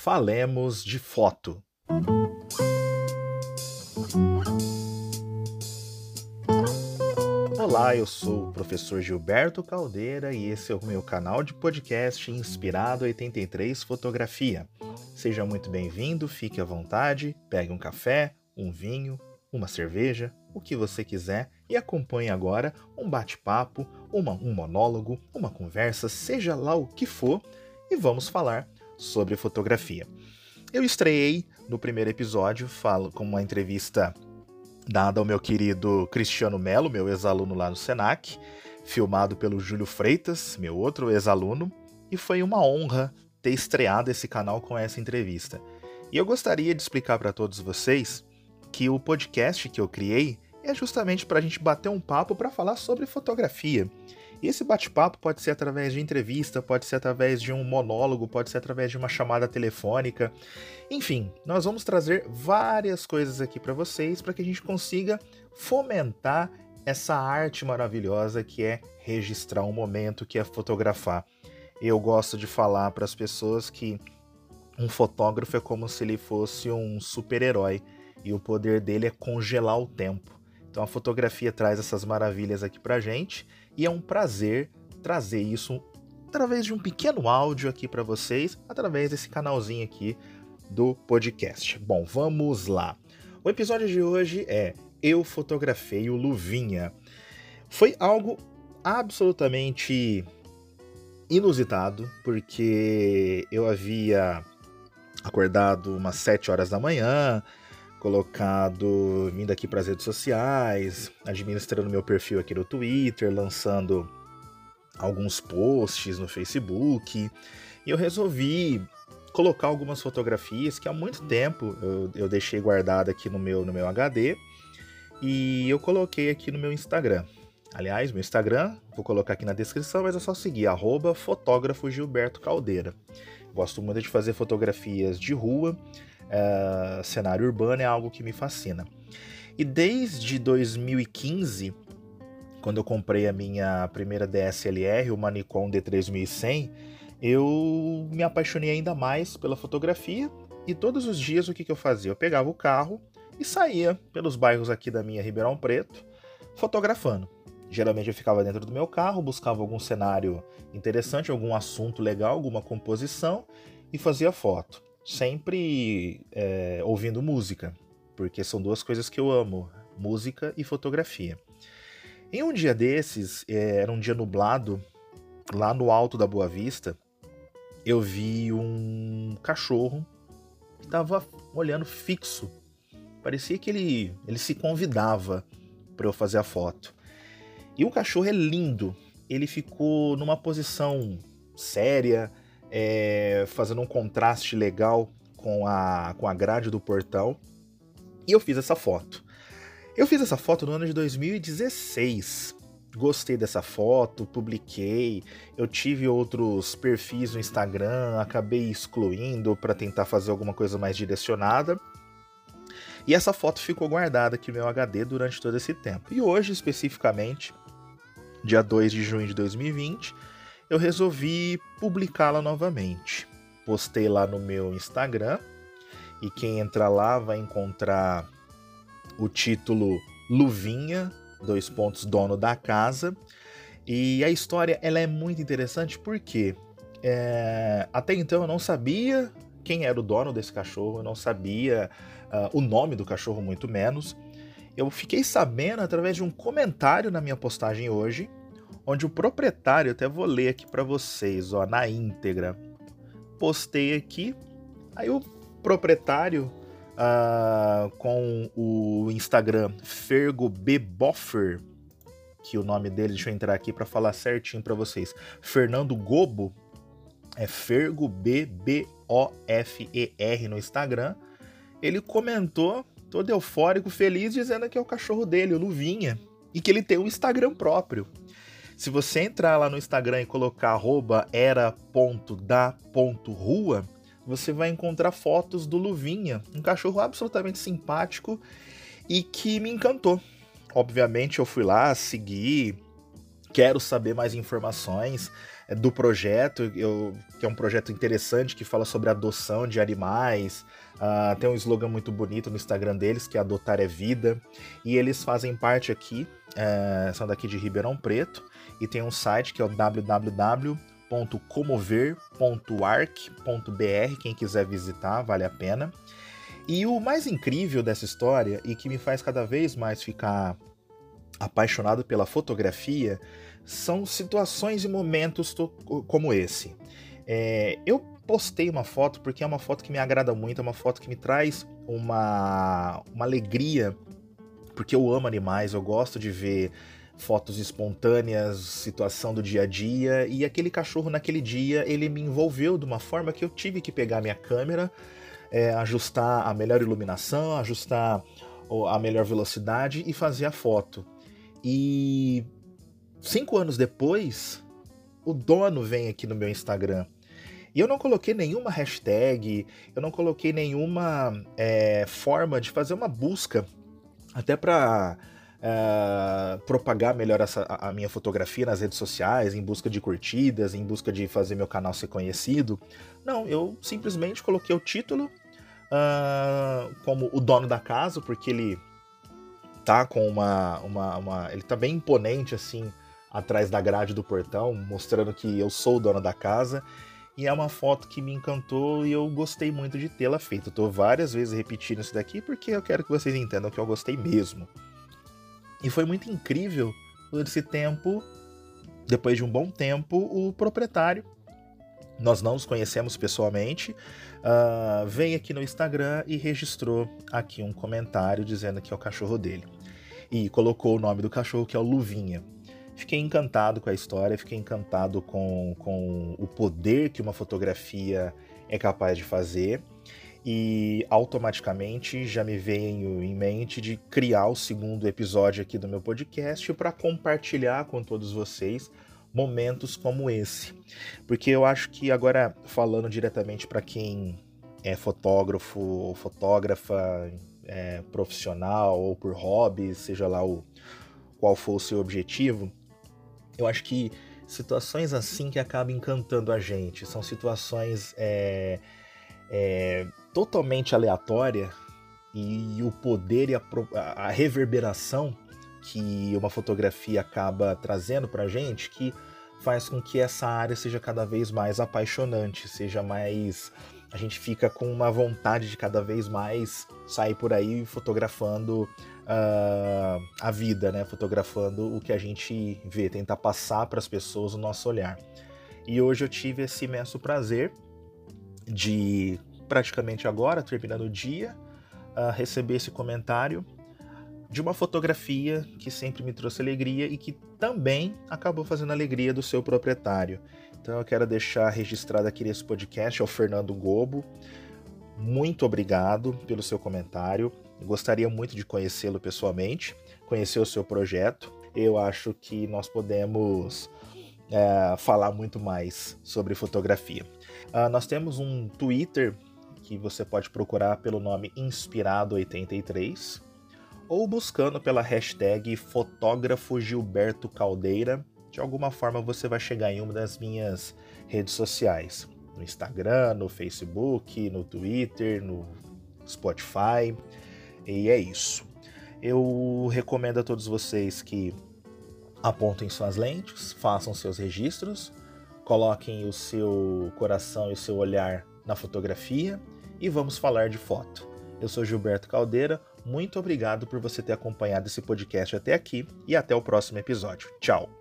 Falemos de Foto. Olá, eu sou o professor Gilberto Caldeira e esse é o meu canal de podcast Inspirado 83 Fotografia. Seja muito bem-vindo, fique à vontade, pegue um café, um vinho, uma cerveja, o que você quiser e acompanhe agora um bate-papo, um monólogo, uma conversa, seja lá o que for, e vamos falar sobre fotografia. Eu estreiei no primeiro episódio, falo com uma entrevista dada ao meu querido Cristiano Melo, meu ex-aluno lá no Senac, filmado pelo Júlio Freitas, meu outro ex-aluno, e foi uma honra ter estreado esse canal com essa entrevista. E eu gostaria de explicar para todos vocês que o podcast que eu criei é justamente para a gente bater um papo para falar sobre fotografia. E esse bate-papo pode ser através de entrevista, pode ser através de um monólogo, pode ser através de uma chamada telefônica. Enfim, nós vamos trazer várias coisas aqui para vocês para que a gente consiga fomentar essa arte maravilhosa que é registrar um momento, que é fotografar. Eu gosto de falar para as pessoas que um fotógrafo é como se ele fosse um super-herói e o poder dele é congelar o tempo. Então a fotografia traz essas maravilhas aqui pra gente e é um prazer trazer isso através de um pequeno áudio aqui para vocês, através desse canalzinho aqui do podcast. Bom, vamos lá. O episódio de hoje é Eu fotografei o Luvinha. Foi algo absolutamente inusitado, porque eu havia acordado umas 7 horas da manhã, colocado, vindo aqui para as redes sociais, administrando meu perfil aqui no Twitter, lançando alguns posts no Facebook, e eu resolvi colocar algumas fotografias que há muito tempo eu, eu deixei guardada aqui no meu, no meu HD e eu coloquei aqui no meu Instagram. Aliás, meu Instagram, vou colocar aqui na descrição, mas é só seguir, arroba fotógrafo Gilberto Caldeira. Gosto muito de fazer fotografias de rua, uh, cenário urbano é algo que me fascina. E desde 2015, quando eu comprei a minha primeira DSLR, o Nikon D3100, eu me apaixonei ainda mais pela fotografia e todos os dias o que, que eu fazia? Eu pegava o carro e saía pelos bairros aqui da minha Ribeirão Preto fotografando. Geralmente eu ficava dentro do meu carro, buscava algum cenário interessante, algum assunto legal, alguma composição e fazia foto sempre é, ouvindo música, porque são duas coisas que eu amo: música e fotografia. Em um dia desses, é, era um dia nublado, lá no alto da Boa Vista, eu vi um cachorro que estava olhando fixo. Parecia que ele, ele se convidava para eu fazer a foto. E o cachorro é lindo. Ele ficou numa posição séria, é, fazendo um contraste legal com a, com a grade do portão. E eu fiz essa foto. Eu fiz essa foto no ano de 2016. Gostei dessa foto, publiquei. Eu tive outros perfis no Instagram, acabei excluindo para tentar fazer alguma coisa mais direcionada. E essa foto ficou guardada aqui no meu HD durante todo esse tempo. E hoje, especificamente, dia 2 de junho de 2020, eu resolvi publicá-la novamente. Postei lá no meu Instagram e quem entrar lá vai encontrar o título Luvinha, dois pontos dono da casa. E a história ela é muito interessante porque é, até então eu não sabia quem era o dono desse cachorro, eu não sabia uh, o nome do cachorro, muito menos. Eu fiquei sabendo através de um comentário na minha postagem hoje, onde o proprietário, até vou ler aqui para vocês, ó, na íntegra. Postei aqui, aí o proprietário uh, com o Instagram Fergo B que o nome dele, deixa eu entrar aqui para falar certinho para vocês. Fernando Gobo, é Fergo B B O F E R no Instagram. Ele comentou todo eufórico, feliz, dizendo que é o cachorro dele, o Luvinha, e que ele tem um Instagram próprio. Se você entrar lá no Instagram e colocar era.da.rua, você vai encontrar fotos do Luvinha, um cachorro absolutamente simpático e que me encantou. Obviamente eu fui lá, segui, quero saber mais informações. é, do projeto, eu, que é um projeto interessante que fala sobre adoção de animais. Uh, tem um slogan muito bonito no Instagram deles, que é Adotar é Vida. E eles fazem parte aqui, é, são daqui de Ribeirão Preto, e tem um site que é o www.comover.arc.br. Quem quiser visitar, vale a pena. E o mais incrível dessa história, e que me faz cada vez mais ficar apaixonado pela fotografia, são situações e momentos como esse. É, eu postei uma foto porque é uma foto que me agrada muito, é uma foto que me traz uma, uma alegria, porque eu amo animais, eu gosto de ver fotos espontâneas, situação do dia a dia, e aquele cachorro naquele dia ele me envolveu de uma forma que eu tive que pegar minha câmera é, ajustar a melhor iluminação, ajustar a melhor velocidade e fazer a foto. E cinco anos depois, o dono vem aqui no meu Instagram. E eu não coloquei nenhuma hashtag, eu não coloquei nenhuma é, forma de fazer uma busca, até para é, propagar melhor essa, a minha fotografia nas redes sociais, em busca de curtidas, em busca de fazer meu canal ser conhecido. Não, eu simplesmente coloquei o título uh, como o dono da casa, porque ele tá com uma, uma, uma, Ele tá bem imponente assim atrás da grade do portão, mostrando que eu sou o dono da casa. E é uma foto que me encantou e eu gostei muito de tê-la feita. Eu tô várias vezes repetindo isso daqui porque eu quero que vocês entendam que eu gostei mesmo. E foi muito incrível todo esse tempo, depois de um bom tempo, o proprietário nós não nos conhecemos pessoalmente, uh, veio aqui no Instagram e registrou aqui um comentário dizendo que é o cachorro dele. E colocou o nome do cachorro, que é o Luvinha. Fiquei encantado com a história, fiquei encantado com, com o poder que uma fotografia é capaz de fazer. E automaticamente já me veio em mente de criar o segundo episódio aqui do meu podcast para compartilhar com todos vocês momentos como esse. Porque eu acho que agora, falando diretamente para quem é fotógrafo ou fotógrafa é, profissional ou por hobby, seja lá o, qual for o seu objetivo, eu acho que situações assim que acabam encantando a gente. São situações é, é, totalmente aleatórias e o poder e a, a reverberação que uma fotografia acaba trazendo para gente que faz com que essa área seja cada vez mais apaixonante, seja mais. A gente fica com uma vontade de cada vez mais sair por aí fotografando uh, a vida, né? Fotografando o que a gente vê, tentar passar para as pessoas o nosso olhar. E hoje eu tive esse imenso prazer de praticamente agora, terminando o dia, uh, receber esse comentário de uma fotografia que sempre me trouxe alegria e que também acabou fazendo alegria do seu proprietário. Então eu quero deixar registrado aqui nesse podcast ao Fernando Gobo. Muito obrigado pelo seu comentário. Gostaria muito de conhecê-lo pessoalmente, conhecer o seu projeto. Eu acho que nós podemos é, falar muito mais sobre fotografia. Uh, nós temos um Twitter que você pode procurar pelo nome Inspirado83 ou buscando pela hashtag fotógrafo Gilberto Caldeira. De alguma forma você vai chegar em uma das minhas redes sociais. No Instagram, no Facebook, no Twitter, no Spotify. E é isso. Eu recomendo a todos vocês que apontem suas lentes, façam seus registros, coloquem o seu coração e o seu olhar na fotografia e vamos falar de foto. Eu sou Gilberto Caldeira, muito obrigado por você ter acompanhado esse podcast até aqui e até o próximo episódio. Tchau!